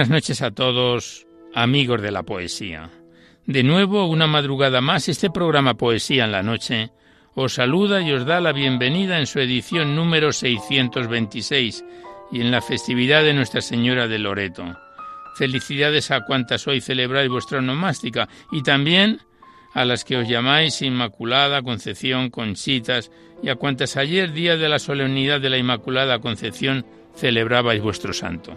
Buenas noches a todos, amigos de la poesía. De nuevo, una madrugada más, este programa Poesía en la Noche os saluda y os da la bienvenida en su edición número 626 y en la festividad de Nuestra Señora de Loreto. Felicidades a cuantas hoy celebráis vuestra nomástica y también a las que os llamáis Inmaculada, Concepción, Conchitas y a cuantas ayer, día de la solemnidad de la Inmaculada Concepción, celebrabais vuestro santo.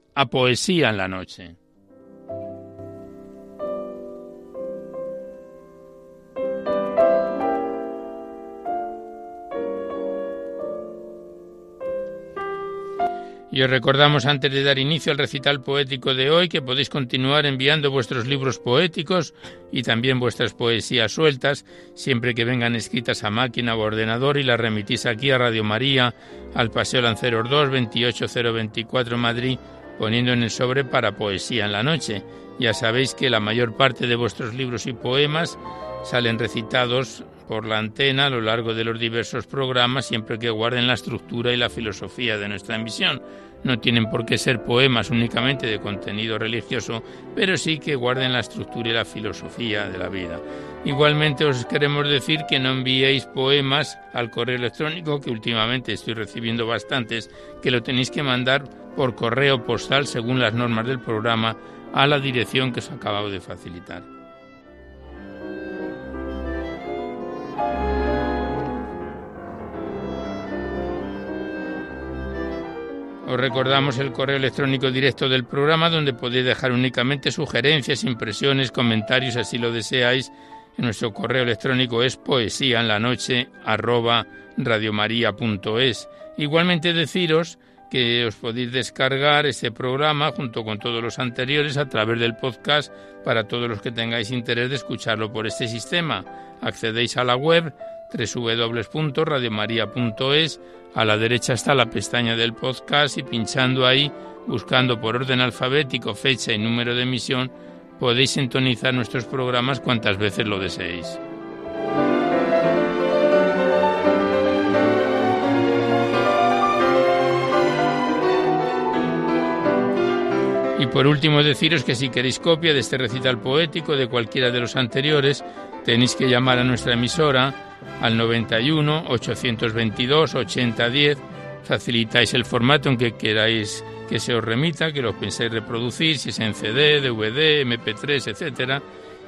a Poesía en la Noche. Y os recordamos antes de dar inicio al recital poético de hoy que podéis continuar enviando vuestros libros poéticos y también vuestras poesías sueltas, siempre que vengan escritas a máquina o ordenador y las remitís aquí a Radio María, al Paseo Lanceros 2, 28024 Madrid, poniendo en el sobre para poesía en la noche. Ya sabéis que la mayor parte de vuestros libros y poemas salen recitados por la antena a lo largo de los diversos programas siempre que guarden la estructura y la filosofía de nuestra emisión. No tienen por qué ser poemas únicamente de contenido religioso, pero sí que guarden la estructura y la filosofía de la vida. Igualmente os queremos decir que no enviéis poemas al correo electrónico, que últimamente estoy recibiendo bastantes, que lo tenéis que mandar por correo postal según las normas del programa a la dirección que os acabo de facilitar. Os recordamos el correo electrónico directo del programa donde podéis dejar únicamente sugerencias, impresiones, comentarios, así lo deseáis. En nuestro correo electrónico es poesía en la noche arroba radiomaria.es. Igualmente deciros que os podéis descargar este programa junto con todos los anteriores a través del podcast para todos los que tengáis interés de escucharlo por este sistema. Accedéis a la web www.radiomaria.es a la derecha está la pestaña del podcast y pinchando ahí, buscando por orden alfabético fecha y número de emisión, podéis sintonizar nuestros programas cuantas veces lo deseéis. Y por último deciros que si queréis copia de este recital poético de cualquiera de los anteriores, tenéis que llamar a nuestra emisora al 91 822 8010. Facilitáis el formato en que queráis que se os remita, que lo penséis reproducir, si es en CD, DVD, MP3, etcétera.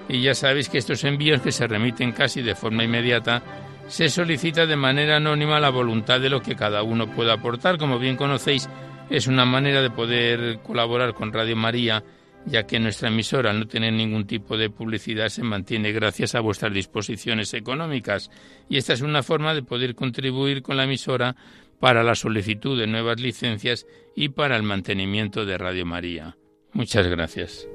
Y ya sabéis que estos envíos que se remiten casi de forma inmediata se solicita de manera anónima la voluntad de lo que cada uno pueda aportar. Como bien conocéis, es una manera de poder colaborar con Radio María ya que nuestra emisora, al no tener ningún tipo de publicidad, se mantiene gracias a vuestras disposiciones económicas. Y esta es una forma de poder contribuir con la emisora para la solicitud de nuevas licencias y para el mantenimiento de Radio María. Muchas gracias.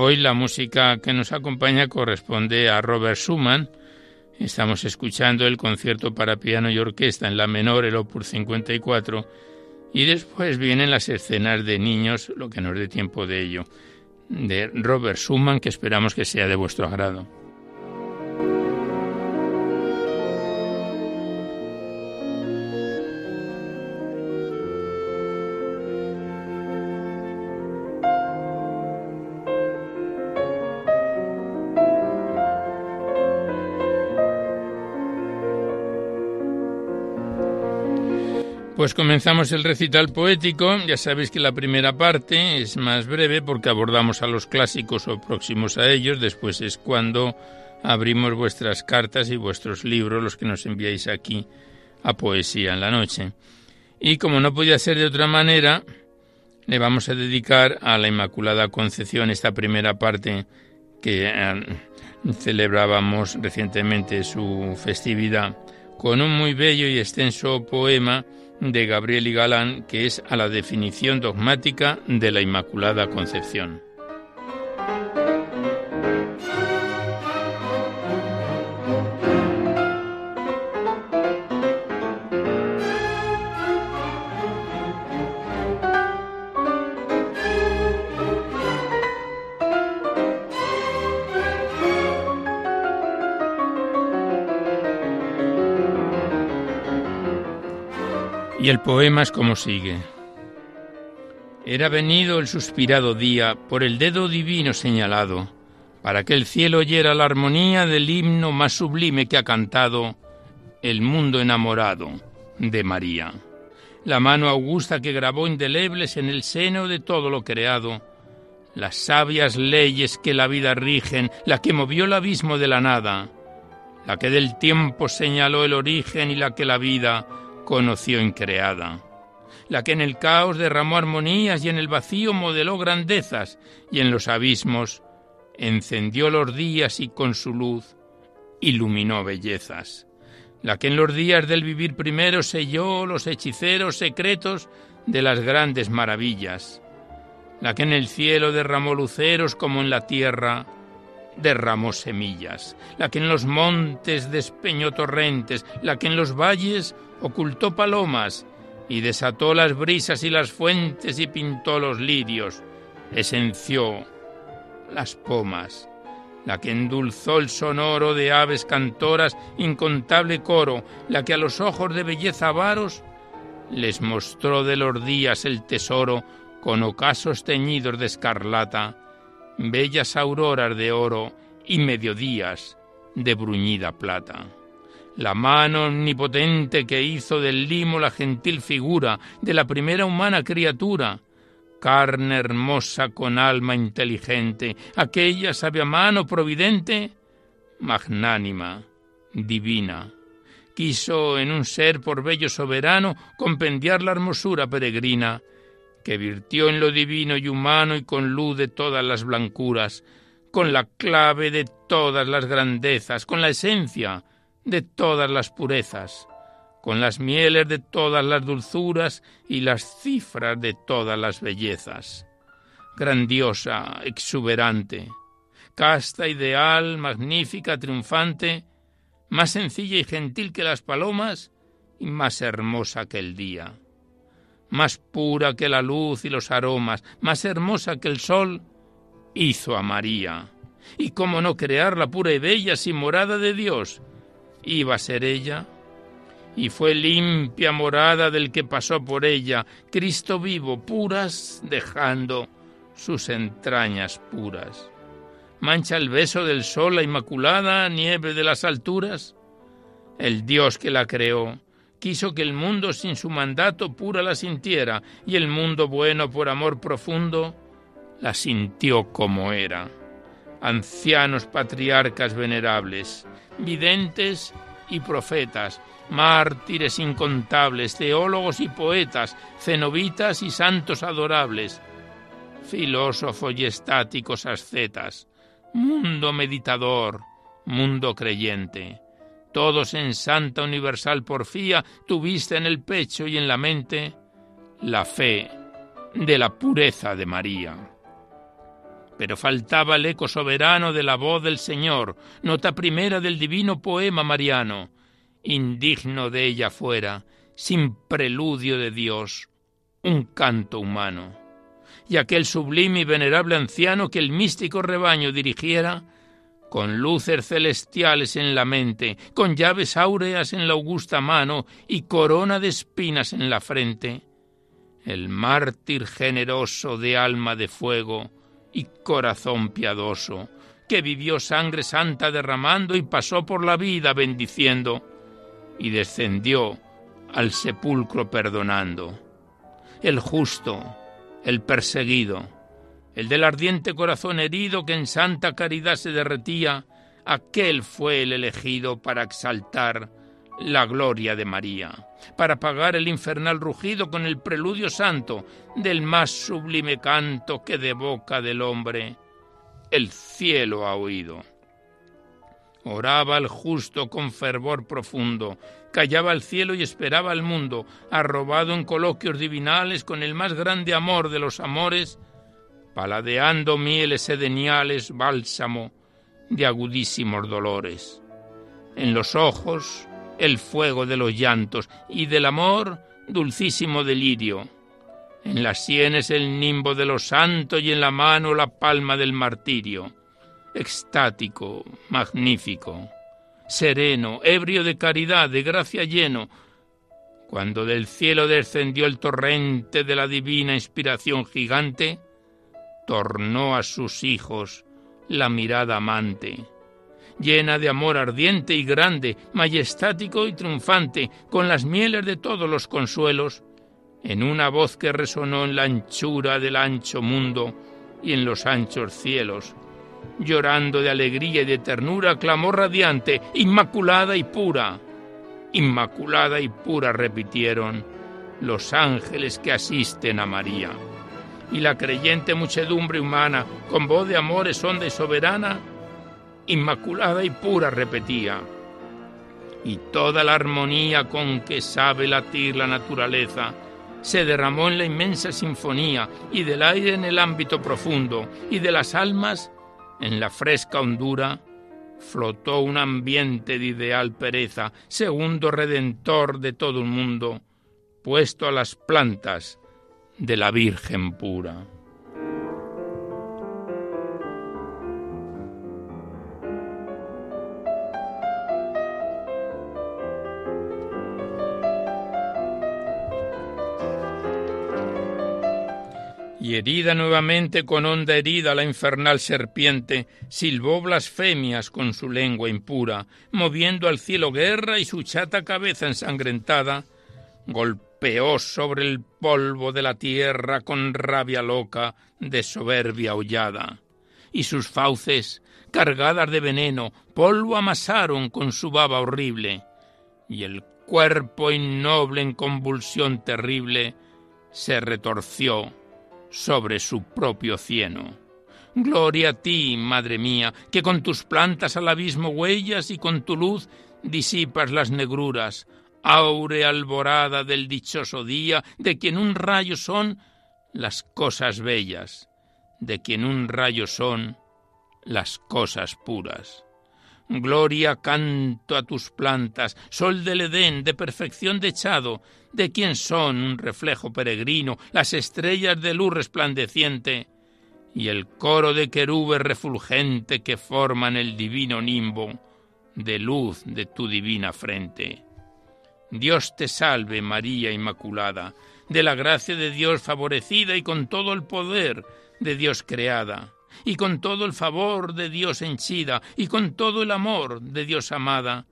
Hoy la música que nos acompaña corresponde a Robert Schumann. Estamos escuchando el concierto para piano y orquesta en la menor, el Opus 54, y después vienen las escenas de niños, lo que nos dé tiempo de ello, de Robert Schumann, que esperamos que sea de vuestro agrado. Pues comenzamos el recital poético. Ya sabéis que la primera parte es más breve porque abordamos a los clásicos o próximos a ellos. Después es cuando abrimos vuestras cartas y vuestros libros, los que nos enviáis aquí a Poesía en la Noche. Y como no podía ser de otra manera, le vamos a dedicar a la Inmaculada Concepción esta primera parte que eh, celebrábamos recientemente su festividad con un muy bello y extenso poema de Gabriel y Galán, que es a la definición dogmática de la Inmaculada Concepción. Y el poema es como sigue. Era venido el suspirado día por el dedo divino señalado, para que el cielo oyera la armonía del himno más sublime que ha cantado el mundo enamorado de María. La mano augusta que grabó indelebles en el seno de todo lo creado, las sabias leyes que la vida rigen, la que movió el abismo de la nada, la que del tiempo señaló el origen y la que la vida conoció increada, la que en el caos derramó armonías y en el vacío modeló grandezas y en los abismos encendió los días y con su luz iluminó bellezas, la que en los días del vivir primero selló los hechiceros secretos de las grandes maravillas, la que en el cielo derramó luceros como en la tierra derramó semillas, la que en los montes despeñó torrentes, la que en los valles ocultó palomas y desató las brisas y las fuentes y pintó los lirios, esenció las pomas, la que endulzó el sonoro de aves cantoras incontable coro, la que a los ojos de belleza avaros les mostró de los días el tesoro con ocasos teñidos de escarlata, bellas auroras de oro y mediodías de bruñida plata la mano omnipotente que hizo del limo la gentil figura de la primera humana criatura, carne hermosa con alma inteligente, aquella sabia mano providente, magnánima, divina. Quiso en un ser por bello soberano compendiar la hermosura peregrina, que virtió en lo divino y humano y con luz de todas las blancuras, con la clave de todas las grandezas, con la esencia de todas las purezas, con las mieles de todas las dulzuras y las cifras de todas las bellezas. Grandiosa, exuberante, casta, ideal, magnífica, triunfante, más sencilla y gentil que las palomas y más hermosa que el día, más pura que la luz y los aromas, más hermosa que el sol, hizo a María. Y cómo no crearla pura y bella sin morada de Dios, iba a ser ella, y fue limpia morada del que pasó por ella, Cristo vivo, puras, dejando sus entrañas puras. Mancha el beso del sol la inmaculada nieve de las alturas. El Dios que la creó quiso que el mundo sin su mandato pura la sintiera, y el mundo bueno por amor profundo la sintió como era. Ancianos patriarcas venerables, videntes y profetas, mártires incontables, teólogos y poetas, cenobitas y santos adorables, filósofos y estáticos ascetas, mundo meditador, mundo creyente. Todos en santa universal porfía tuviste en el pecho y en la mente la fe de la pureza de María. Pero faltaba el eco soberano de la voz del Señor, nota primera del divino poema mariano, indigno de ella fuera, sin preludio de Dios, un canto humano. Y aquel sublime y venerable anciano que el místico rebaño dirigiera, con luces celestiales en la mente, con llaves áureas en la augusta mano y corona de espinas en la frente, el mártir generoso de alma de fuego y corazón piadoso, que vivió sangre santa derramando y pasó por la vida bendiciendo, y descendió al sepulcro perdonando. El justo, el perseguido, el del ardiente corazón herido que en santa caridad se derretía, aquel fue el elegido para exaltar la gloria de María, para pagar el infernal rugido con el preludio santo del más sublime canto que de boca del hombre el cielo ha oído. Oraba el justo con fervor profundo, callaba el cielo y esperaba al mundo, arrobado en coloquios divinales con el más grande amor de los amores, paladeando mieles sedeniales, bálsamo de agudísimos dolores. En los ojos el fuego de los llantos y del amor dulcísimo delirio. En las sienes el nimbo de los santos y en la mano la palma del martirio. Extático, magnífico, sereno, ebrio de caridad, de gracia lleno, cuando del cielo descendió el torrente de la divina inspiración gigante, tornó a sus hijos la mirada amante, llena de amor ardiente y grande, majestático y triunfante, con las mieles de todos los consuelos, en una voz que resonó en la anchura del ancho mundo y en los anchos cielos, llorando de alegría y de ternura, clamó radiante, Inmaculada y pura. Inmaculada y pura repitieron los ángeles que asisten a María. Y la creyente muchedumbre humana, con voz de amores honda y soberana, Inmaculada y pura repetía. Y toda la armonía con que sabe latir la naturaleza, se derramó en la inmensa sinfonía y del aire en el ámbito profundo y de las almas en la fresca hondura flotó un ambiente de ideal pereza, segundo redentor de todo el mundo, puesto a las plantas de la Virgen pura. Y herida nuevamente con honda herida la infernal serpiente, silbó blasfemias con su lengua impura, moviendo al cielo guerra y su chata cabeza ensangrentada, golpeó sobre el polvo de la tierra con rabia loca de soberbia hollada, y sus fauces, cargadas de veneno, polvo amasaron con su baba horrible, y el cuerpo innoble en convulsión terrible se retorció sobre su propio cieno. Gloria a ti, Madre mía, que con tus plantas al abismo huellas y con tu luz disipas las negruras, áurea alborada del dichoso día, de quien un rayo son las cosas bellas, de quien un rayo son las cosas puras. Gloria canto a tus plantas, sol del Edén, de perfección dechado, de quien son un reflejo peregrino, las estrellas de luz resplandeciente, y el coro de querubes refulgente que forman el divino nimbo de luz de tu divina frente. Dios te salve, María Inmaculada, de la gracia de Dios favorecida y con todo el poder de Dios creada y con todo el favor de Dios henchida, y con todo el amor de Dios amada,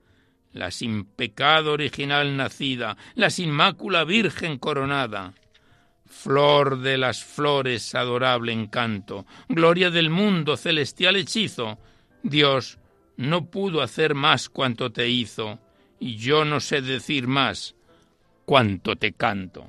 la sin pecado original nacida, la sin mácula virgen coronada, flor de las flores, adorable encanto, gloria del mundo, celestial hechizo. Dios no pudo hacer más cuanto te hizo, y yo no sé decir más cuanto te canto.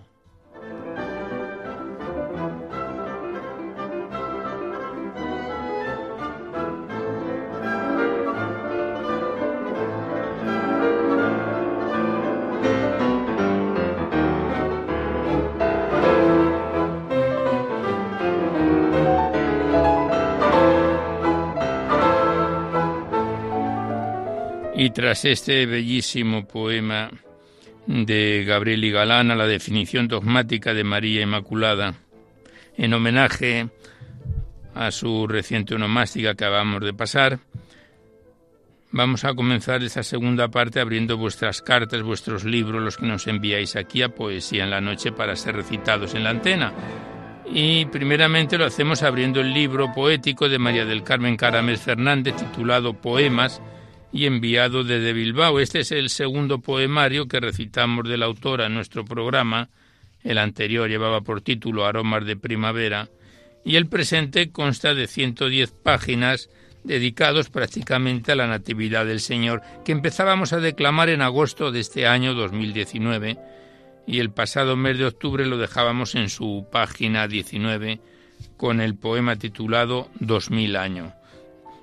Y tras este bellísimo poema de Gabriel y Galán a la definición dogmática de María Inmaculada, en homenaje a su reciente onomástica que acabamos de pasar, vamos a comenzar esta segunda parte abriendo vuestras cartas, vuestros libros, los que nos enviáis aquí a Poesía en la Noche para ser recitados en la antena. Y primeramente lo hacemos abriendo el libro poético de María del Carmen Caramés Fernández titulado Poemas, y enviado desde Bilbao. Este es el segundo poemario que recitamos de la autora en nuestro programa. El anterior llevaba por título Aromas de Primavera y el presente consta de 110 páginas dedicados prácticamente a la Natividad del Señor, que empezábamos a declamar en agosto de este año 2019 y el pasado mes de octubre lo dejábamos en su página 19 con el poema titulado 2000 años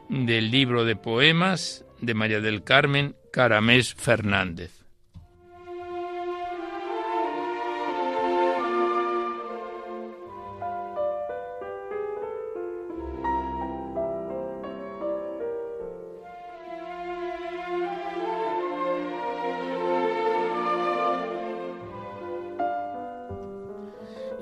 del libro de poemas de María del Carmen Caramés Fernández.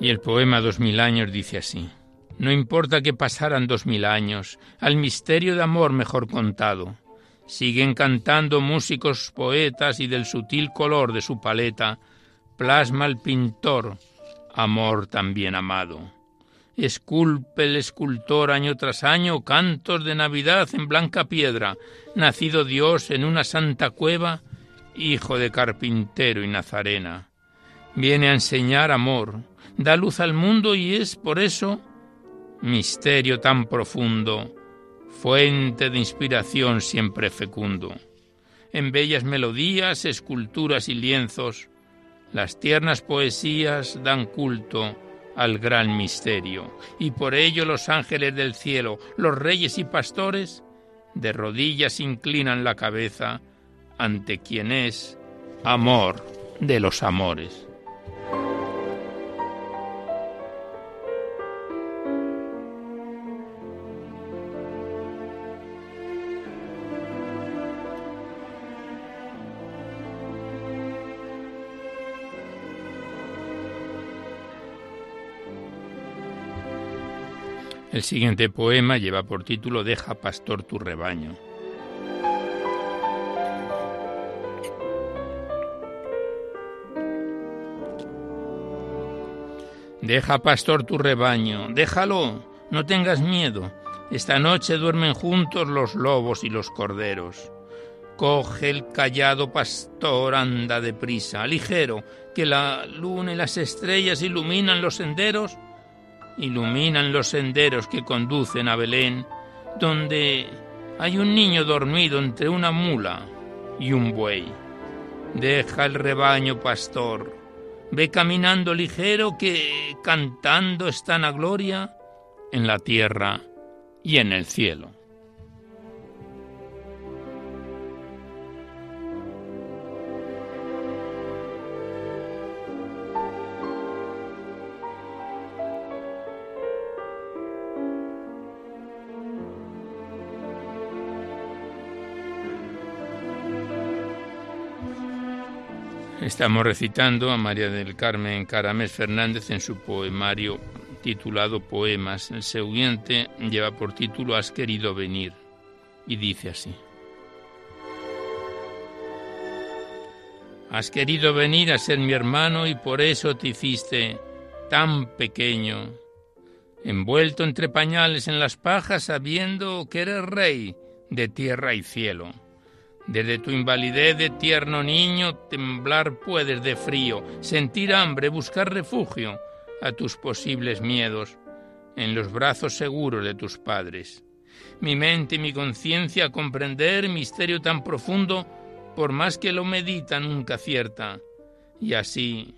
Y el poema Dos mil años dice así. No importa que pasaran dos mil años, al misterio de amor mejor contado, Siguen cantando músicos poetas y del sutil color de su paleta plasma el pintor amor también amado. Esculpe el escultor año tras año cantos de Navidad en blanca piedra, nacido Dios en una santa cueva, hijo de carpintero y nazarena. Viene a enseñar amor, da luz al mundo y es por eso misterio tan profundo fuente de inspiración siempre fecundo. En bellas melodías, esculturas y lienzos, las tiernas poesías dan culto al gran misterio, y por ello los ángeles del cielo, los reyes y pastores, de rodillas inclinan la cabeza ante quien es amor de los amores. El siguiente poema lleva por título Deja pastor tu rebaño. Deja pastor tu rebaño, déjalo, no tengas miedo. Esta noche duermen juntos los lobos y los corderos. Coge el callado pastor, anda deprisa, ligero, que la luna y las estrellas iluminan los senderos iluminan los senderos que conducen a Belén, donde hay un niño dormido entre una mula y un buey. Deja el rebaño, pastor, ve caminando ligero que cantando están a gloria en la tierra y en el cielo. Estamos recitando a María del Carmen Caramés Fernández en su poemario titulado Poemas. El siguiente lleva por título Has querido venir y dice así. Has querido venir a ser mi hermano y por eso te hiciste tan pequeño, envuelto entre pañales en las pajas sabiendo que eres rey de tierra y cielo. Desde tu invalidez de tierno niño temblar puedes de frío, sentir hambre, buscar refugio, a tus posibles miedos en los brazos seguros de tus padres. Mi mente y mi conciencia comprender misterio tan profundo, por más que lo medita nunca cierta. Y así,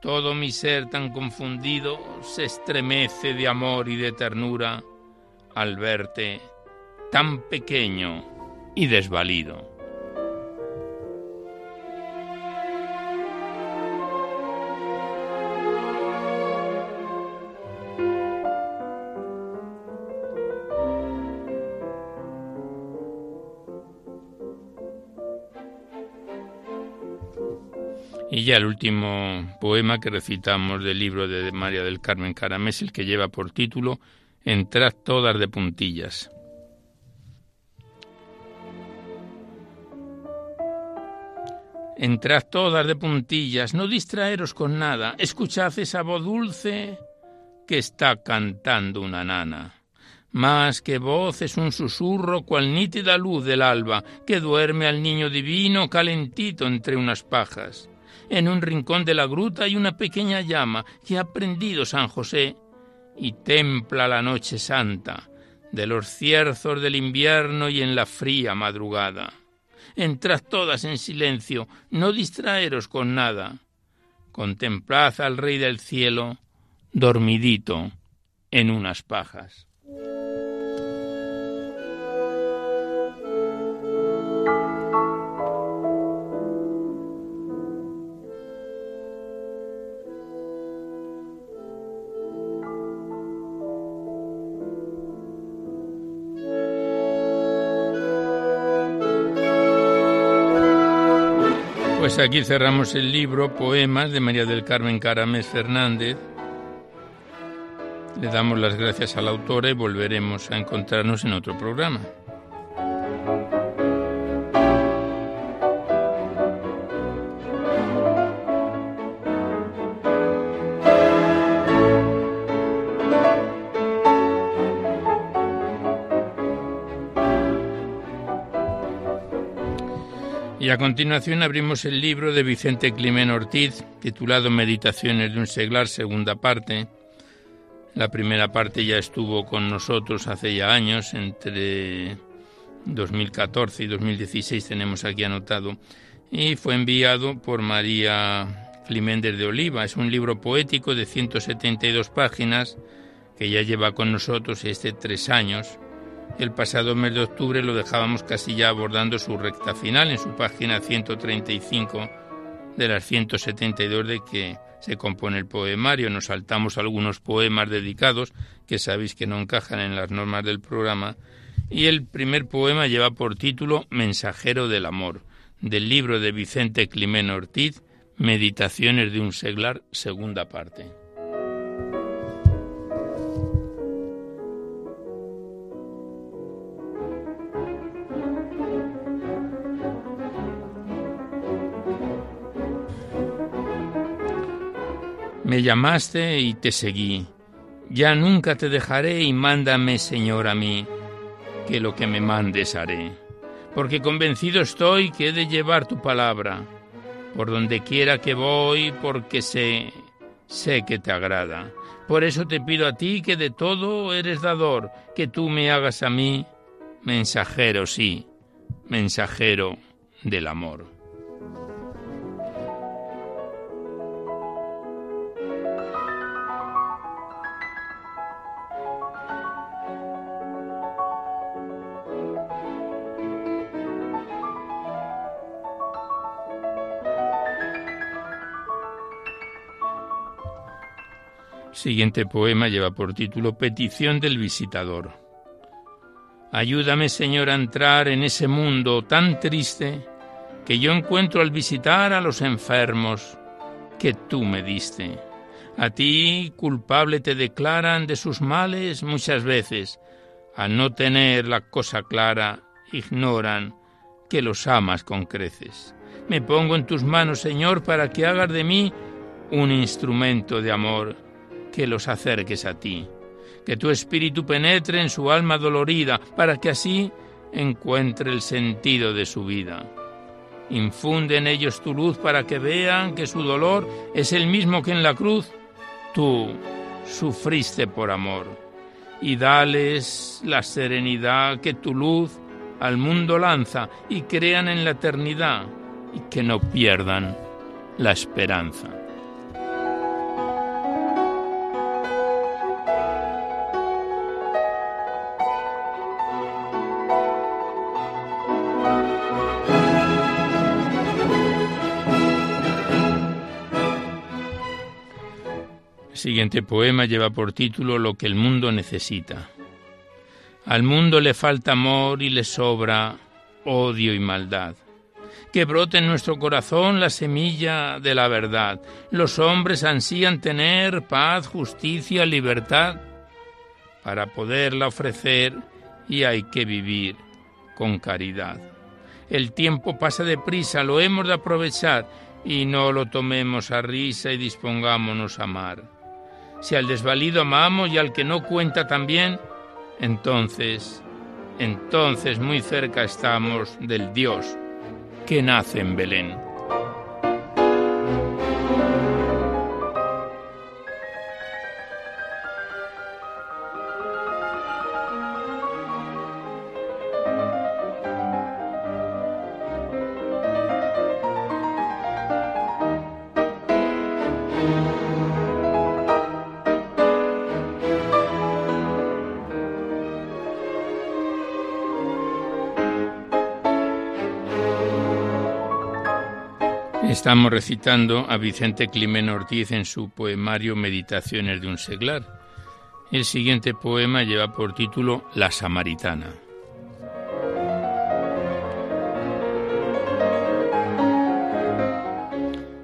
todo mi ser tan confundido se estremece de amor y de ternura al verte tan pequeño y desvalido. Ya el último poema que recitamos del libro de María del Carmen Caramés, el que lleva por título Entrad todas de puntillas. Entrad todas de puntillas, no distraeros con nada, escuchad esa voz dulce que está cantando una nana. Más que voz es un susurro cual nítida luz del alba que duerme al niño divino calentito entre unas pajas. En un rincón de la gruta hay una pequeña llama que ha prendido San José y templa la noche santa de los cierzos del invierno y en la fría madrugada. Entrad todas en silencio, no distraeros con nada. Contemplad al Rey del cielo, dormidito en unas pajas. Aquí cerramos el libro Poemas de María del Carmen Caramés Fernández. Le damos las gracias a la autora y volveremos a encontrarnos en otro programa. A continuación abrimos el libro de Vicente Climen Ortiz, titulado Meditaciones de un seglar, segunda parte. La primera parte ya estuvo con nosotros hace ya años, entre 2014 y 2016 tenemos aquí anotado, y fue enviado por María Climéndez de Oliva. Es un libro poético de 172 páginas que ya lleva con nosotros este tres años el pasado mes de octubre lo dejábamos casi ya abordando su recta final en su página 135 de las 172 de que se compone el poemario. Nos saltamos algunos poemas dedicados que sabéis que no encajan en las normas del programa. Y el primer poema lleva por título Mensajero del Amor, del libro de Vicente Climén Ortiz, Meditaciones de un seglar, segunda parte. Me llamaste y te seguí. Ya nunca te dejaré y mándame, Señor, a mí, que lo que me mandes haré. Porque convencido estoy que he de llevar tu palabra, por donde quiera que voy, porque sé, sé que te agrada. Por eso te pido a ti que de todo eres dador, que tú me hagas a mí mensajero, sí, mensajero del amor. Siguiente poema lleva por título Petición del visitador. Ayúdame, Señor, a entrar en ese mundo tan triste que yo encuentro al visitar a los enfermos que tú me diste. A ti, culpable, te declaran de sus males muchas veces. Al no tener la cosa clara, ignoran que los amas con creces. Me pongo en tus manos, Señor, para que hagas de mí un instrumento de amor que los acerques a ti, que tu espíritu penetre en su alma dolorida, para que así encuentre el sentido de su vida. Infunde en ellos tu luz para que vean que su dolor es el mismo que en la cruz tú sufriste por amor, y dales la serenidad que tu luz al mundo lanza y crean en la eternidad y que no pierdan la esperanza. Siguiente poema lleva por título Lo que el mundo necesita. Al mundo le falta amor y le sobra odio y maldad. Que brote en nuestro corazón la semilla de la verdad. Los hombres ansían tener paz, justicia, libertad para poderla ofrecer y hay que vivir con caridad. El tiempo pasa deprisa, lo hemos de aprovechar y no lo tomemos a risa y dispongámonos a amar. Si al desvalido amamos y al que no cuenta también, entonces, entonces muy cerca estamos del Dios que nace en Belén. Estamos recitando a Vicente Climen Ortiz en su poemario Meditaciones de un seglar. El siguiente poema lleva por título La Samaritana.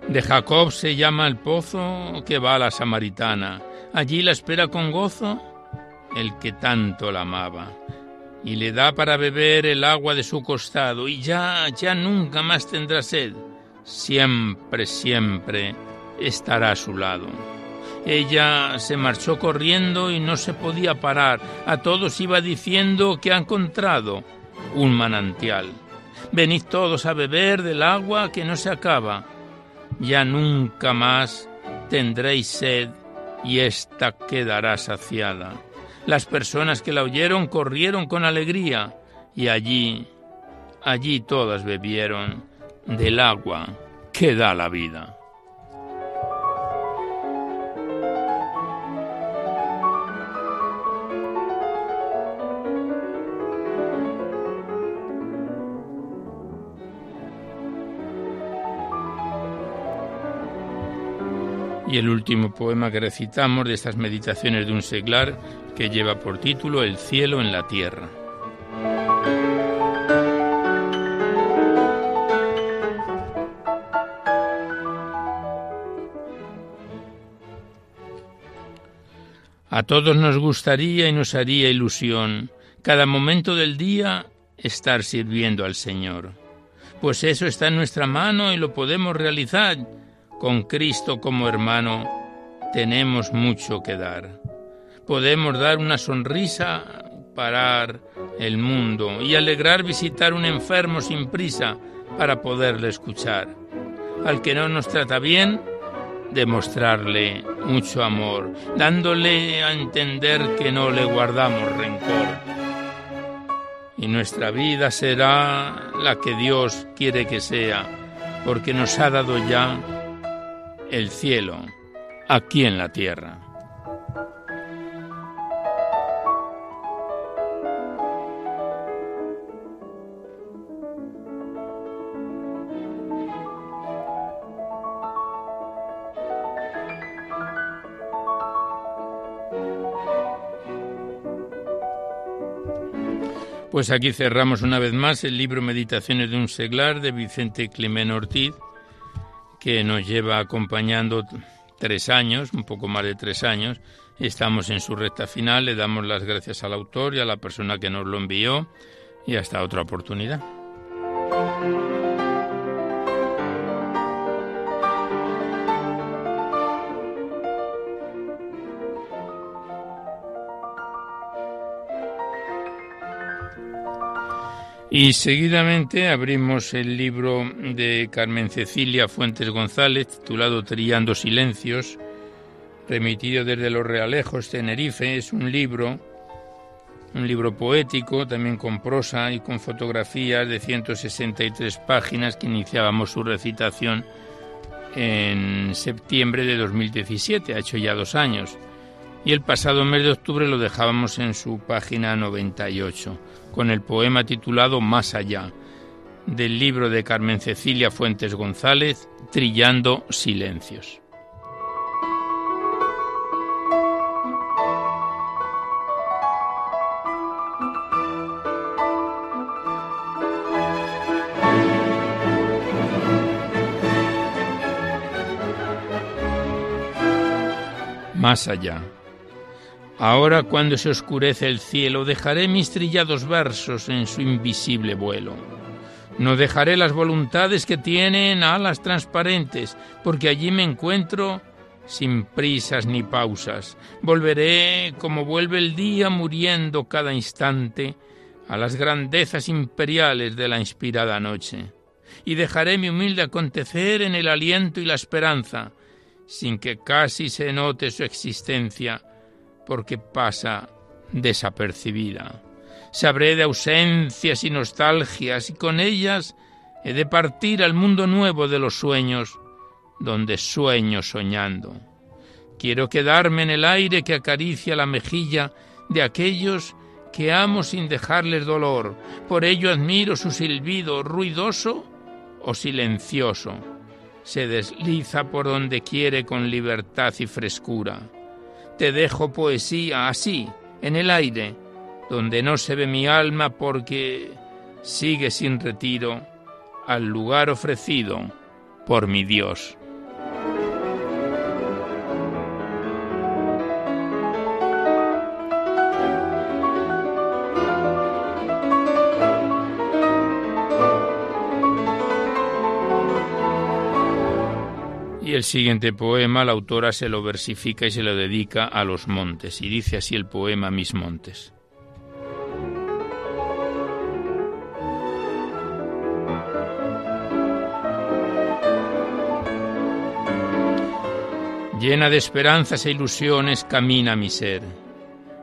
De Jacob se llama el pozo que va a la Samaritana. Allí la espera con gozo el que tanto la amaba. Y le da para beber el agua de su costado. Y ya, ya nunca más tendrá sed siempre, siempre estará a su lado. Ella se marchó corriendo y no se podía parar. A todos iba diciendo que ha encontrado un manantial. Venid todos a beber del agua que no se acaba. Ya nunca más tendréis sed y ésta quedará saciada. Las personas que la oyeron corrieron con alegría y allí, allí todas bebieron del agua que da la vida. Y el último poema que recitamos de estas meditaciones de un seglar que lleva por título El cielo en la tierra. A todos nos gustaría y nos haría ilusión cada momento del día estar sirviendo al Señor. Pues eso está en nuestra mano y lo podemos realizar. Con Cristo como hermano tenemos mucho que dar. Podemos dar una sonrisa, parar el mundo y alegrar visitar un enfermo sin prisa para poderle escuchar. Al que no nos trata bien, demostrarle mucho amor, dándole a entender que no le guardamos rencor. Y nuestra vida será la que Dios quiere que sea, porque nos ha dado ya el cielo aquí en la tierra. Pues aquí cerramos una vez más el libro Meditaciones de un seglar de Vicente Climén Ortiz, que nos lleva acompañando tres años, un poco más de tres años. Estamos en su recta final, le damos las gracias al autor y a la persona que nos lo envió y hasta otra oportunidad. Y seguidamente abrimos el libro de Carmen Cecilia Fuentes González, titulado Trillando Silencios, remitido desde Los Realejos, Tenerife. Es un libro, un libro poético, también con prosa y con fotografías de 163 páginas que iniciábamos su recitación en septiembre de 2017, ha hecho ya dos años. Y el pasado mes de octubre lo dejábamos en su página 98, con el poema titulado Más allá, del libro de Carmen Cecilia Fuentes González, Trillando Silencios. más allá. Ahora cuando se oscurece el cielo, dejaré mis trillados versos en su invisible vuelo. No dejaré las voluntades que tienen alas transparentes, porque allí me encuentro sin prisas ni pausas. Volveré como vuelve el día muriendo cada instante a las grandezas imperiales de la inspirada noche. Y dejaré mi humilde acontecer en el aliento y la esperanza, sin que casi se note su existencia, porque pasa desapercibida. Sabré de ausencias y nostalgias y con ellas he de partir al mundo nuevo de los sueños, donde sueño soñando. Quiero quedarme en el aire que acaricia la mejilla de aquellos que amo sin dejarles dolor. Por ello admiro su silbido ruidoso o silencioso se desliza por donde quiere con libertad y frescura. Te dejo poesía así, en el aire, donde no se ve mi alma porque sigue sin retiro al lugar ofrecido por mi Dios. El siguiente poema la autora se lo versifica y se lo dedica a los montes, y dice así el poema Mis montes. Llena de esperanzas e ilusiones camina mi ser,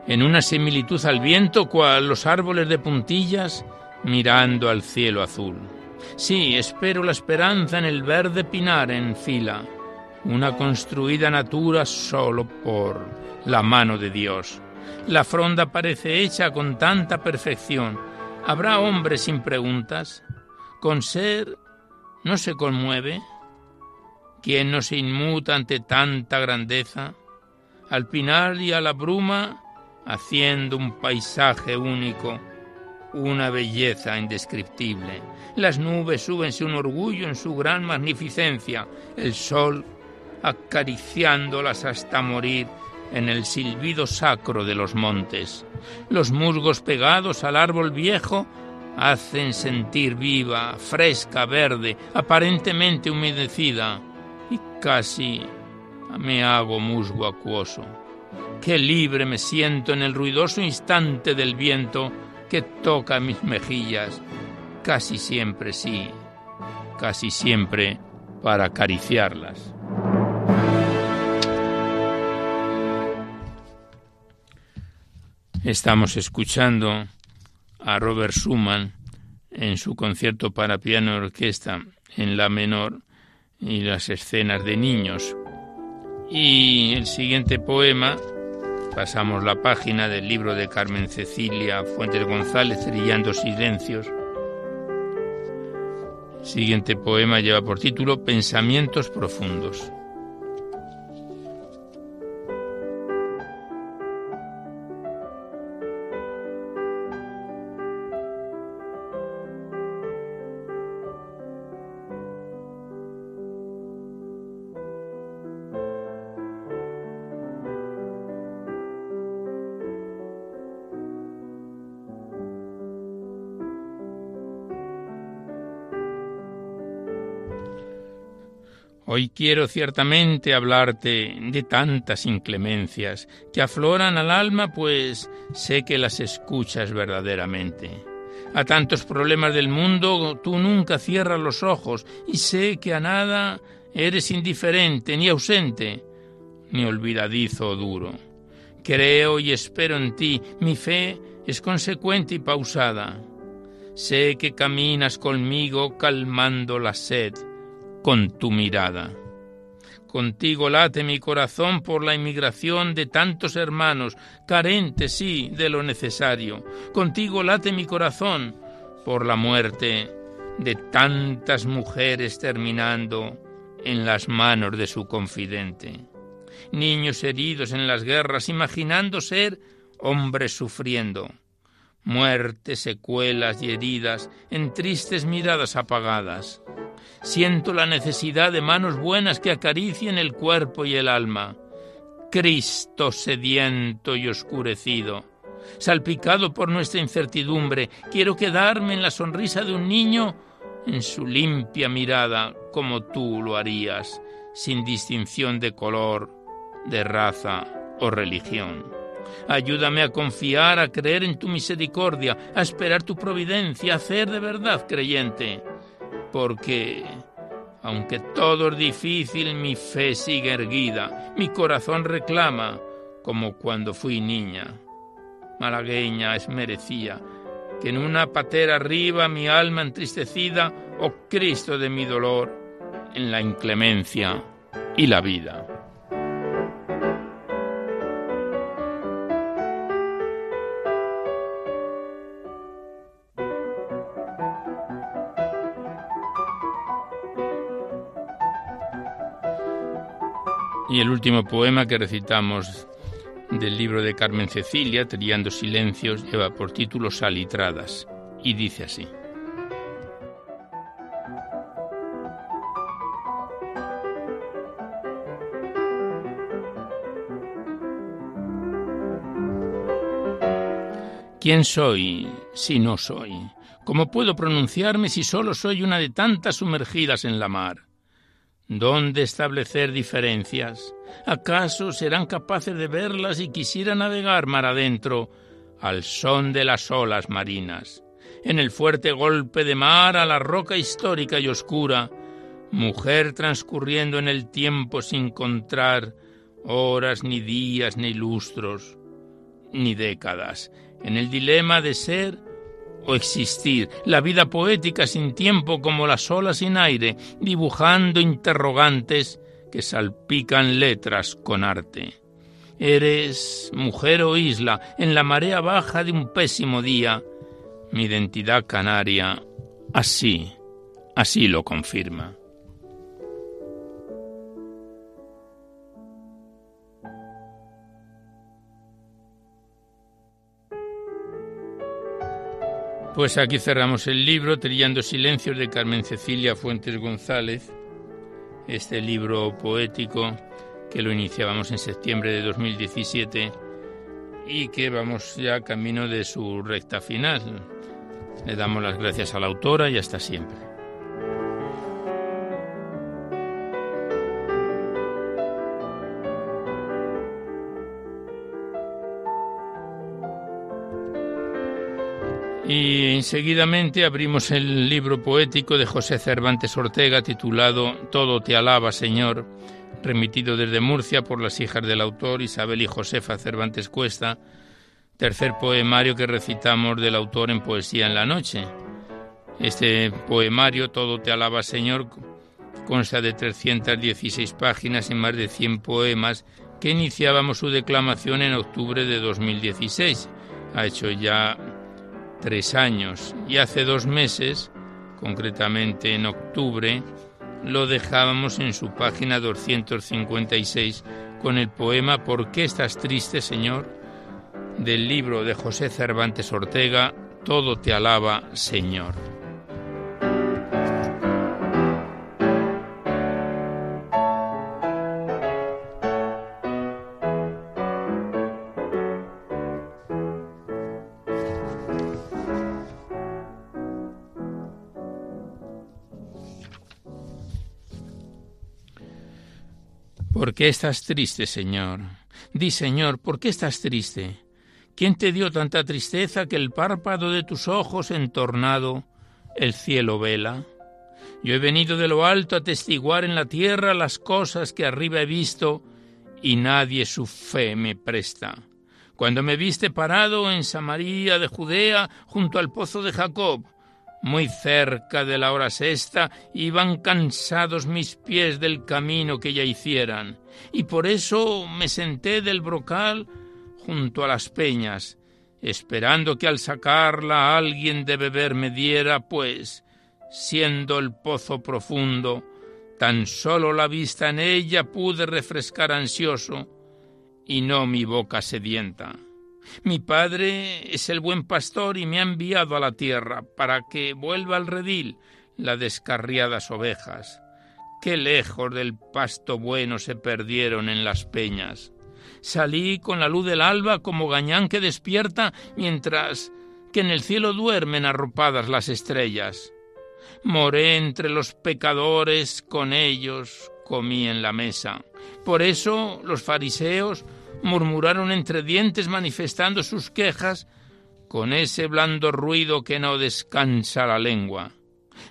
en una similitud al viento cual los árboles de puntillas mirando al cielo azul. Sí, espero la esperanza en el verde pinar en fila, una construida natura solo por la mano de Dios. La fronda parece hecha con tanta perfección. ¿Habrá hombre sin preguntas? ¿Con ser no se conmueve? ¿Quién no se inmuta ante tanta grandeza? Al pinar y a la bruma, haciendo un paisaje único, una belleza indescriptible. Las nubes suben sin orgullo en su gran magnificencia. El sol acariciándolas hasta morir en el silbido sacro de los montes. Los musgos pegados al árbol viejo hacen sentir viva, fresca, verde, aparentemente humedecida, y casi me hago musgo acuoso. Qué libre me siento en el ruidoso instante del viento que toca mis mejillas, casi siempre sí, casi siempre para acariciarlas. Estamos escuchando a Robert Schumann en su concierto para piano y orquesta en la menor y las escenas de niños. Y el siguiente poema, pasamos la página del libro de Carmen Cecilia Fuentes González, Trillando Silencios. El siguiente poema lleva por título Pensamientos Profundos. Hoy quiero ciertamente hablarte de tantas inclemencias que afloran al alma, pues sé que las escuchas verdaderamente. A tantos problemas del mundo tú nunca cierras los ojos y sé que a nada eres indiferente ni ausente. ni olvidadizo duro. Creo y espero en ti, mi fe es consecuente y pausada. Sé que caminas conmigo calmando la sed con tu mirada. Contigo late mi corazón por la inmigración de tantos hermanos, carentes, sí, de lo necesario. Contigo late mi corazón por la muerte de tantas mujeres terminando en las manos de su confidente. Niños heridos en las guerras, imaginando ser hombres sufriendo. Muerte, secuelas y heridas en tristes miradas apagadas Siento la necesidad de manos buenas que acaricien el cuerpo y el alma. Cristo sediento y oscurecido, salpicado por nuestra incertidumbre, quiero quedarme en la sonrisa de un niño, en su limpia mirada, como tú lo harías, sin distinción de color, de raza o religión. Ayúdame a confiar, a creer en tu misericordia, a esperar tu providencia, a ser de verdad creyente porque, aunque todo es difícil, mi fe sigue erguida, mi corazón reclama, como cuando fui niña. Malagueña es merecía, que en una patera arriba mi alma entristecida, oh Cristo de mi dolor, en la inclemencia y la vida. Y el último poema que recitamos del libro de Carmen Cecilia, Triando Silencios, lleva por título Salitradas y dice así. ¿Quién soy si no soy? ¿Cómo puedo pronunciarme si solo soy una de tantas sumergidas en la mar? ¿Dónde establecer diferencias? ¿Acaso serán capaces de verlas y quisiera navegar mar adentro al son de las olas marinas? En el fuerte golpe de mar a la roca histórica y oscura, mujer transcurriendo en el tiempo sin encontrar horas, ni días, ni lustros, ni décadas, en el dilema de ser o existir, la vida poética sin tiempo como las olas sin aire, dibujando interrogantes que salpican letras con arte. Eres mujer o isla en la marea baja de un pésimo día. Mi identidad canaria así, así lo confirma. Pues aquí cerramos el libro Trillando Silencios de Carmen Cecilia Fuentes González, este libro poético que lo iniciábamos en septiembre de 2017 y que vamos ya camino de su recta final. Le damos las gracias a la autora y hasta siempre. Y enseguidamente abrimos el libro poético de José Cervantes Ortega titulado Todo te alaba, Señor, remitido desde Murcia por las hijas del autor Isabel y Josefa Cervantes Cuesta, tercer poemario que recitamos del autor en Poesía en la Noche. Este poemario, Todo te alaba, Señor, consta de 316 páginas y más de 100 poemas que iniciábamos su declamación en octubre de 2016. Ha hecho ya tres años y hace dos meses, concretamente en octubre, lo dejábamos en su página 256 con el poema ¿Por qué estás triste, Señor? del libro de José Cervantes Ortega, Todo te alaba, Señor. ¿Por qué estás triste, Señor? Di, Señor, ¿por qué estás triste? ¿Quién te dio tanta tristeza que el párpado de tus ojos entornado el cielo vela? Yo he venido de lo alto a testiguar en la tierra las cosas que arriba he visto y nadie su fe me presta. Cuando me viste parado en Samaria de Judea, junto al pozo de Jacob, muy cerca de la hora sexta, iban cansados mis pies del camino que ya hicieran, y por eso me senté del brocal junto a las peñas, esperando que al sacarla alguien de beber me diera, pues, siendo el pozo profundo, tan solo la vista en ella pude refrescar ansioso, y no mi boca sedienta. Mi padre es el buen pastor y me ha enviado a la tierra para que vuelva al redil las descarriadas ovejas. Qué lejos del pasto bueno se perdieron en las peñas. Salí con la luz del alba como gañán que despierta mientras que en el cielo duermen arropadas las estrellas. Moré entre los pecadores, con ellos comí en la mesa. Por eso los fariseos murmuraron entre dientes manifestando sus quejas con ese blando ruido que no descansa la lengua.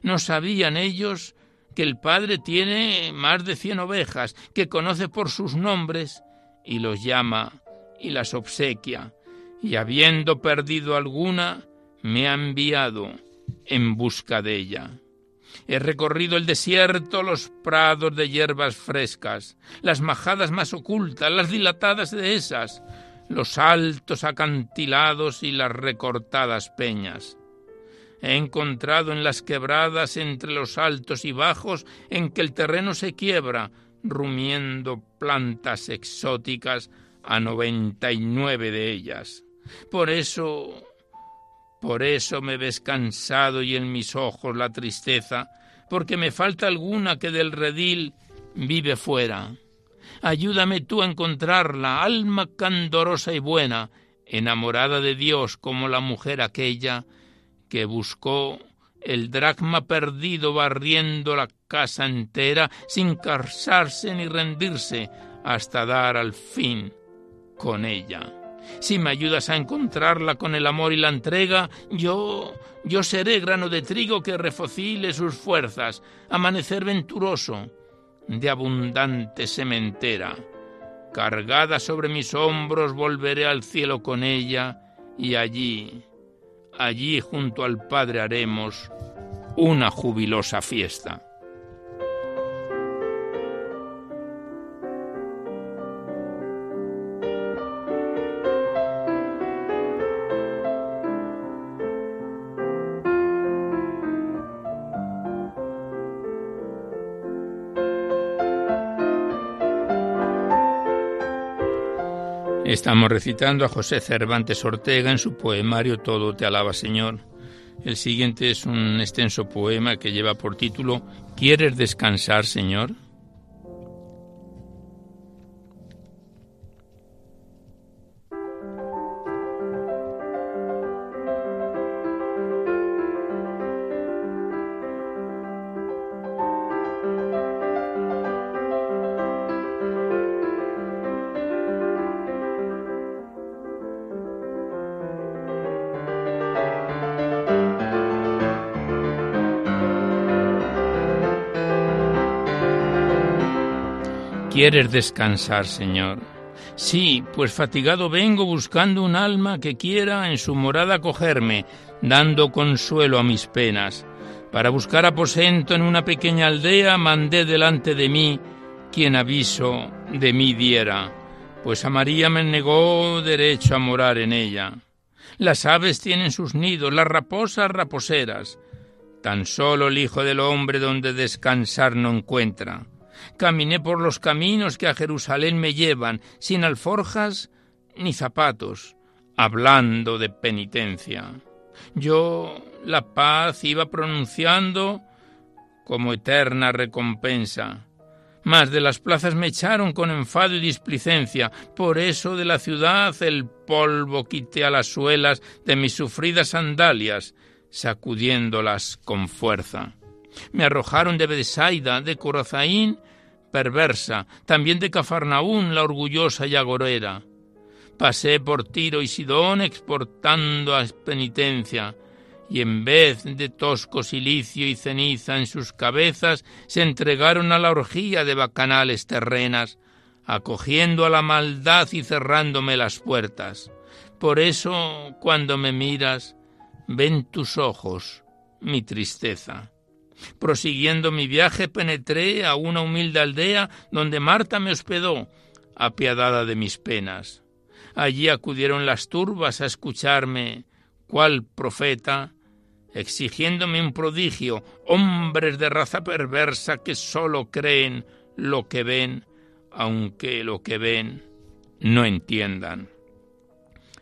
No sabían ellos que el Padre tiene más de cien ovejas, que conoce por sus nombres y los llama y las obsequia, y habiendo perdido alguna, me ha enviado en busca de ella. He recorrido el desierto, los prados de hierbas frescas, las majadas más ocultas, las dilatadas dehesas, los altos acantilados y las recortadas peñas. He encontrado en las quebradas entre los altos y bajos en que el terreno se quiebra, rumiendo plantas exóticas a noventa y nueve de ellas. Por eso por eso me ves cansado y en mis ojos la tristeza, porque me falta alguna que del redil vive fuera. Ayúdame tú a encontrarla, alma candorosa y buena, enamorada de Dios como la mujer aquella que buscó el dracma perdido barriendo la casa entera sin cansarse ni rendirse hasta dar al fin con ella. Si me ayudas a encontrarla con el amor y la entrega, yo yo seré grano de trigo que refocile sus fuerzas, amanecer venturoso de abundante sementera. Cargada sobre mis hombros volveré al cielo con ella y allí, allí junto al Padre haremos una jubilosa fiesta. Estamos recitando a José Cervantes Ortega en su poemario Todo te alaba Señor. El siguiente es un extenso poema que lleva por título ¿Quieres descansar, Señor? ¿Quieres descansar, Señor? Sí, pues fatigado vengo buscando un alma que quiera en su morada cogerme, dando consuelo a mis penas. Para buscar aposento en una pequeña aldea mandé delante de mí quien aviso de mí diera, pues a María me negó derecho a morar en ella. Las aves tienen sus nidos, las raposas raposeras. Tan solo el Hijo del Hombre donde descansar no encuentra. Caminé por los caminos que a Jerusalén me llevan, sin alforjas ni zapatos, hablando de penitencia. Yo la paz iba pronunciando como eterna recompensa. Mas de las plazas me echaron con enfado y displicencia. Por eso de la ciudad el polvo quité a las suelas de mis sufridas sandalias, sacudiéndolas con fuerza. Me arrojaron de Bedesaida, de Corazaín, perversa, también de Cafarnaún, la orgullosa y agorera. Pasé por Tiro y Sidón exportando a penitencia, y en vez de tosco silicio y ceniza en sus cabezas, se entregaron a la orgía de bacanales terrenas, acogiendo a la maldad y cerrándome las puertas. Por eso, cuando me miras, ven tus ojos mi tristeza. Prosiguiendo mi viaje, penetré a una humilde aldea donde Marta me hospedó, apiadada de mis penas. Allí acudieron las turbas a escucharme, cual profeta, exigiéndome un prodigio, hombres de raza perversa que sólo creen lo que ven, aunque lo que ven no entiendan.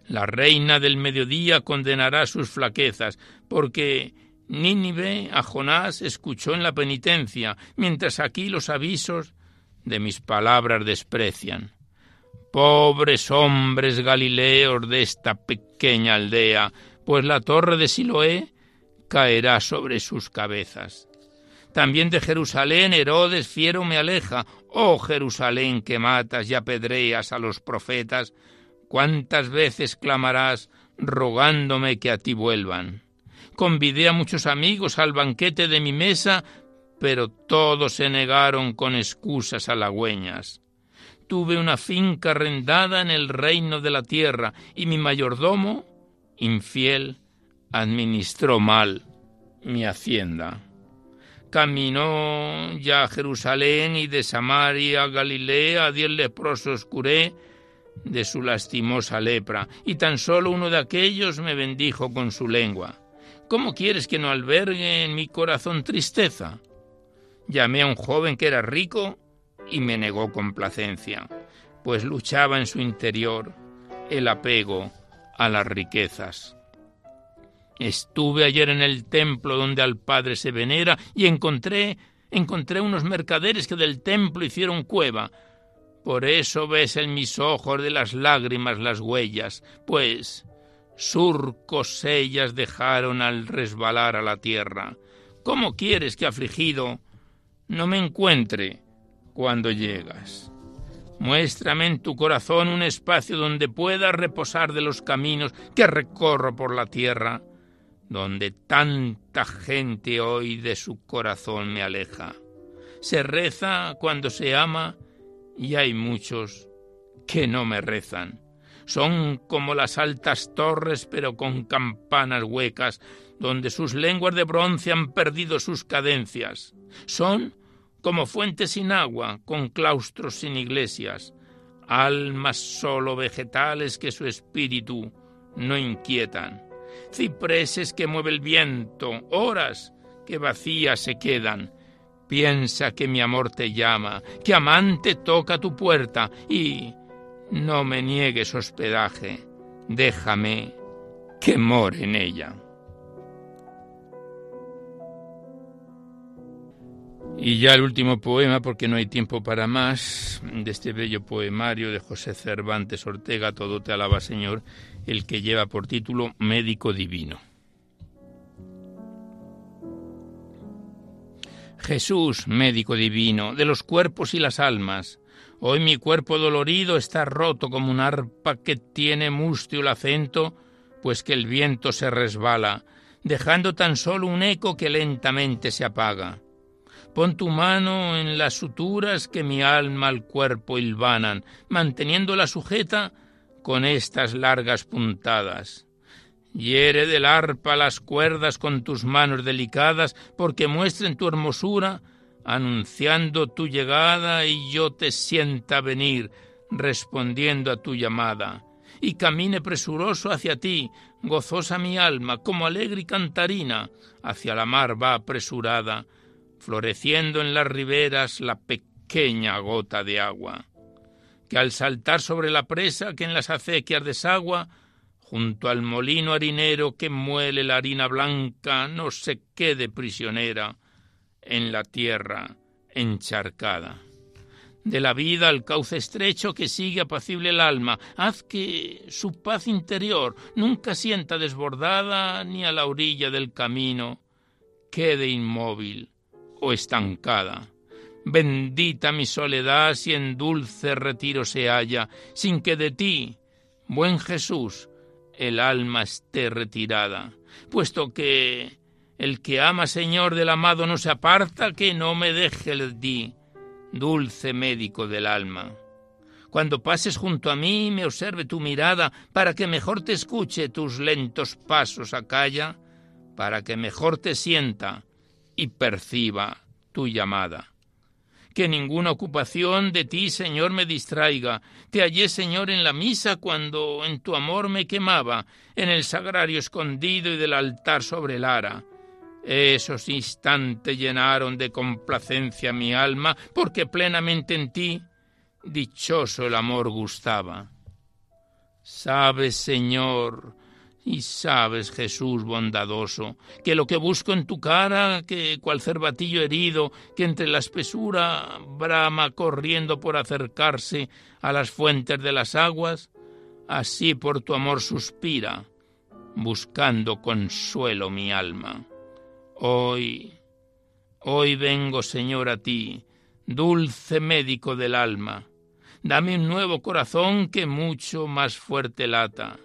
La reina del mediodía condenará sus flaquezas, porque Nínive a Jonás escuchó en la penitencia, mientras aquí los avisos de mis palabras desprecian. Pobres hombres galileos de esta pequeña aldea, pues la torre de Siloé caerá sobre sus cabezas. También de Jerusalén Herodes fiero me aleja. Oh Jerusalén que matas y apedreas a los profetas, ¿cuántas veces clamarás rogándome que a ti vuelvan? Convidé a muchos amigos al banquete de mi mesa, pero todos se negaron con excusas halagüeñas. Tuve una finca arrendada en el reino de la tierra y mi mayordomo, infiel, administró mal mi hacienda. Caminó ya a Jerusalén y de Samaria a Galilea, a diez leprosos curé de su lastimosa lepra, y tan solo uno de aquellos me bendijo con su lengua. ¿Cómo quieres que no albergue en mi corazón tristeza? Llamé a un joven que era rico y me negó complacencia, pues luchaba en su interior el apego a las riquezas. Estuve ayer en el templo donde al Padre se venera y encontré encontré unos mercaderes que del templo hicieron cueva. Por eso ves en mis ojos de las lágrimas las huellas, pues surcos ellas dejaron al resbalar a la tierra. ¿Cómo quieres que afligido no me encuentre cuando llegas? Muéstrame en tu corazón un espacio donde pueda reposar de los caminos que recorro por la tierra, donde tanta gente hoy de su corazón me aleja. Se reza cuando se ama y hay muchos que no me rezan. Son como las altas torres, pero con campanas huecas, donde sus lenguas de bronce han perdido sus cadencias. Son como fuentes sin agua, con claustros sin iglesias, almas solo vegetales que su espíritu no inquietan, cipreses que mueve el viento, horas que vacías se quedan. Piensa que mi amor te llama, que amante toca tu puerta y no me niegues hospedaje, déjame que more en ella. Y ya el último poema, porque no hay tiempo para más, de este bello poemario de José Cervantes Ortega, Todo te alaba Señor, el que lleva por título Médico Divino. Jesús, médico divino, de los cuerpos y las almas, Hoy mi cuerpo dolorido está roto como un arpa que tiene mustio el acento, pues que el viento se resbala, dejando tan solo un eco que lentamente se apaga. Pon tu mano en las suturas que mi alma al cuerpo hilvanan, manteniéndola sujeta con estas largas puntadas. Hiere del arpa las cuerdas con tus manos delicadas, porque muestren tu hermosura anunciando tu llegada y yo te sienta venir, respondiendo a tu llamada, y camine presuroso hacia ti, gozosa mi alma, como alegre cantarina, hacia la mar va apresurada, floreciendo en las riberas la pequeña gota de agua, que al saltar sobre la presa que en las acequias desagua, junto al molino harinero que muele la harina blanca, no se quede prisionera, en la tierra encharcada. De la vida al cauce estrecho que sigue apacible el alma, haz que su paz interior nunca sienta desbordada ni a la orilla del camino quede inmóvil o estancada. Bendita mi soledad si en dulce retiro se halla, sin que de ti, buen Jesús, el alma esté retirada, puesto que el que ama, Señor, del amado no se aparta, que no me deje el di, dulce médico del alma. Cuando pases junto a mí, me observe tu mirada, para que mejor te escuche tus lentos pasos a calla, para que mejor te sienta y perciba tu llamada que ninguna ocupación de ti, Señor, me distraiga. Te hallé, Señor, en la misa cuando en tu amor me quemaba, en el sagrario escondido y del altar sobre el ara. Esos instantes llenaron de complacencia mi alma, porque plenamente en ti dichoso el amor gustaba. Sabes, Señor, y sabes, Jesús bondadoso, que lo que busco en tu cara, que cual cervatillo herido, que entre la espesura brama corriendo por acercarse a las fuentes de las aguas, así por tu amor suspira, buscando consuelo mi alma. Hoy, hoy vengo, Señor, a ti, dulce médico del alma, dame un nuevo corazón que mucho más fuerte lata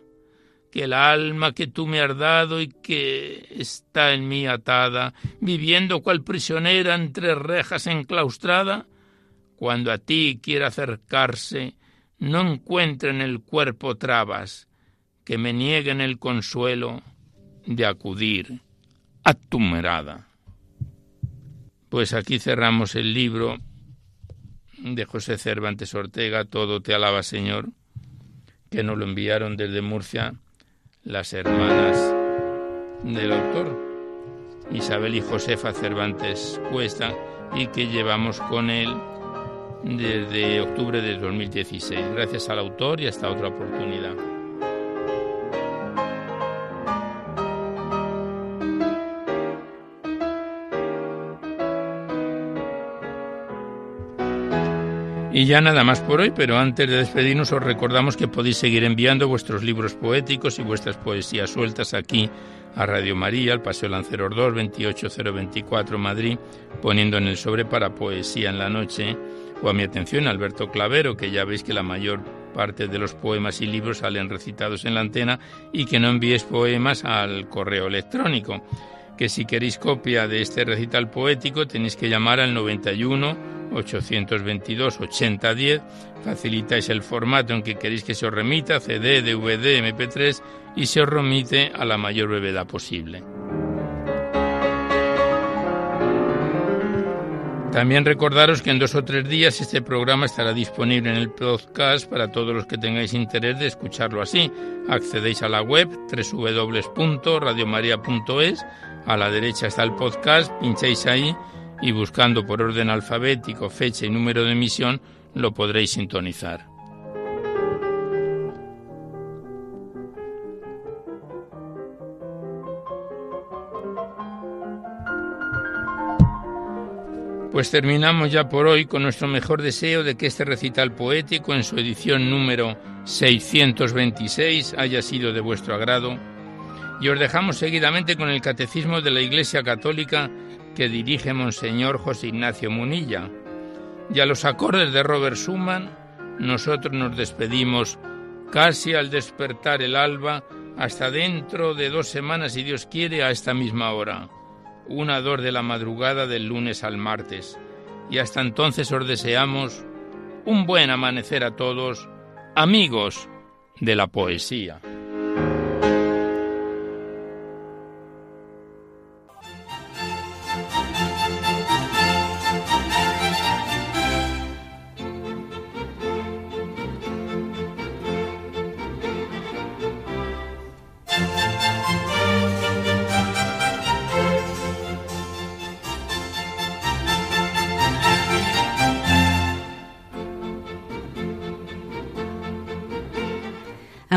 que el alma que tú me has dado y que está en mí atada, viviendo cual prisionera entre rejas enclaustrada, cuando a ti quiera acercarse, no encuentre en el cuerpo trabas que me nieguen el consuelo de acudir a tu mirada. Pues aquí cerramos el libro de José Cervantes Ortega, Todo te alaba Señor, que nos lo enviaron desde Murcia las hermanas del autor, Isabel y Josefa Cervantes Cuesta, y que llevamos con él desde octubre de 2016. Gracias al autor y hasta otra oportunidad. Y ya nada más por hoy, pero antes de despedirnos os recordamos que podéis seguir enviando vuestros libros poéticos y vuestras poesías sueltas aquí a Radio María, al Paseo Lanceros 2, 28024 Madrid, poniendo en el sobre para Poesía en la Noche, o a mi atención Alberto Clavero, que ya veis que la mayor parte de los poemas y libros salen recitados en la antena y que no envíes poemas al correo electrónico. Que si queréis copia de este recital poético tenéis que llamar al 91 822 8010 facilitáis el formato en que queréis que se os remita, CD, DVD, MP3 y se os remite a la mayor brevedad posible. También recordaros que en dos o tres días este programa estará disponible en el podcast para todos los que tengáis interés de escucharlo así. Accedéis a la web www.radiomaria.es, a la derecha está el podcast, pincháis ahí y buscando por orden alfabético fecha y número de emisión lo podréis sintonizar. Pues terminamos ya por hoy con nuestro mejor deseo de que este recital poético en su edición número 626 haya sido de vuestro agrado y os dejamos seguidamente con el Catecismo de la Iglesia Católica que dirige Monseñor José Ignacio Munilla. Y a los acordes de Robert Schumann, nosotros nos despedimos casi al despertar el alba, hasta dentro de dos semanas, si Dios quiere, a esta misma hora, una dor de la madrugada del lunes al martes. Y hasta entonces os deseamos un buen amanecer a todos, amigos de la poesía.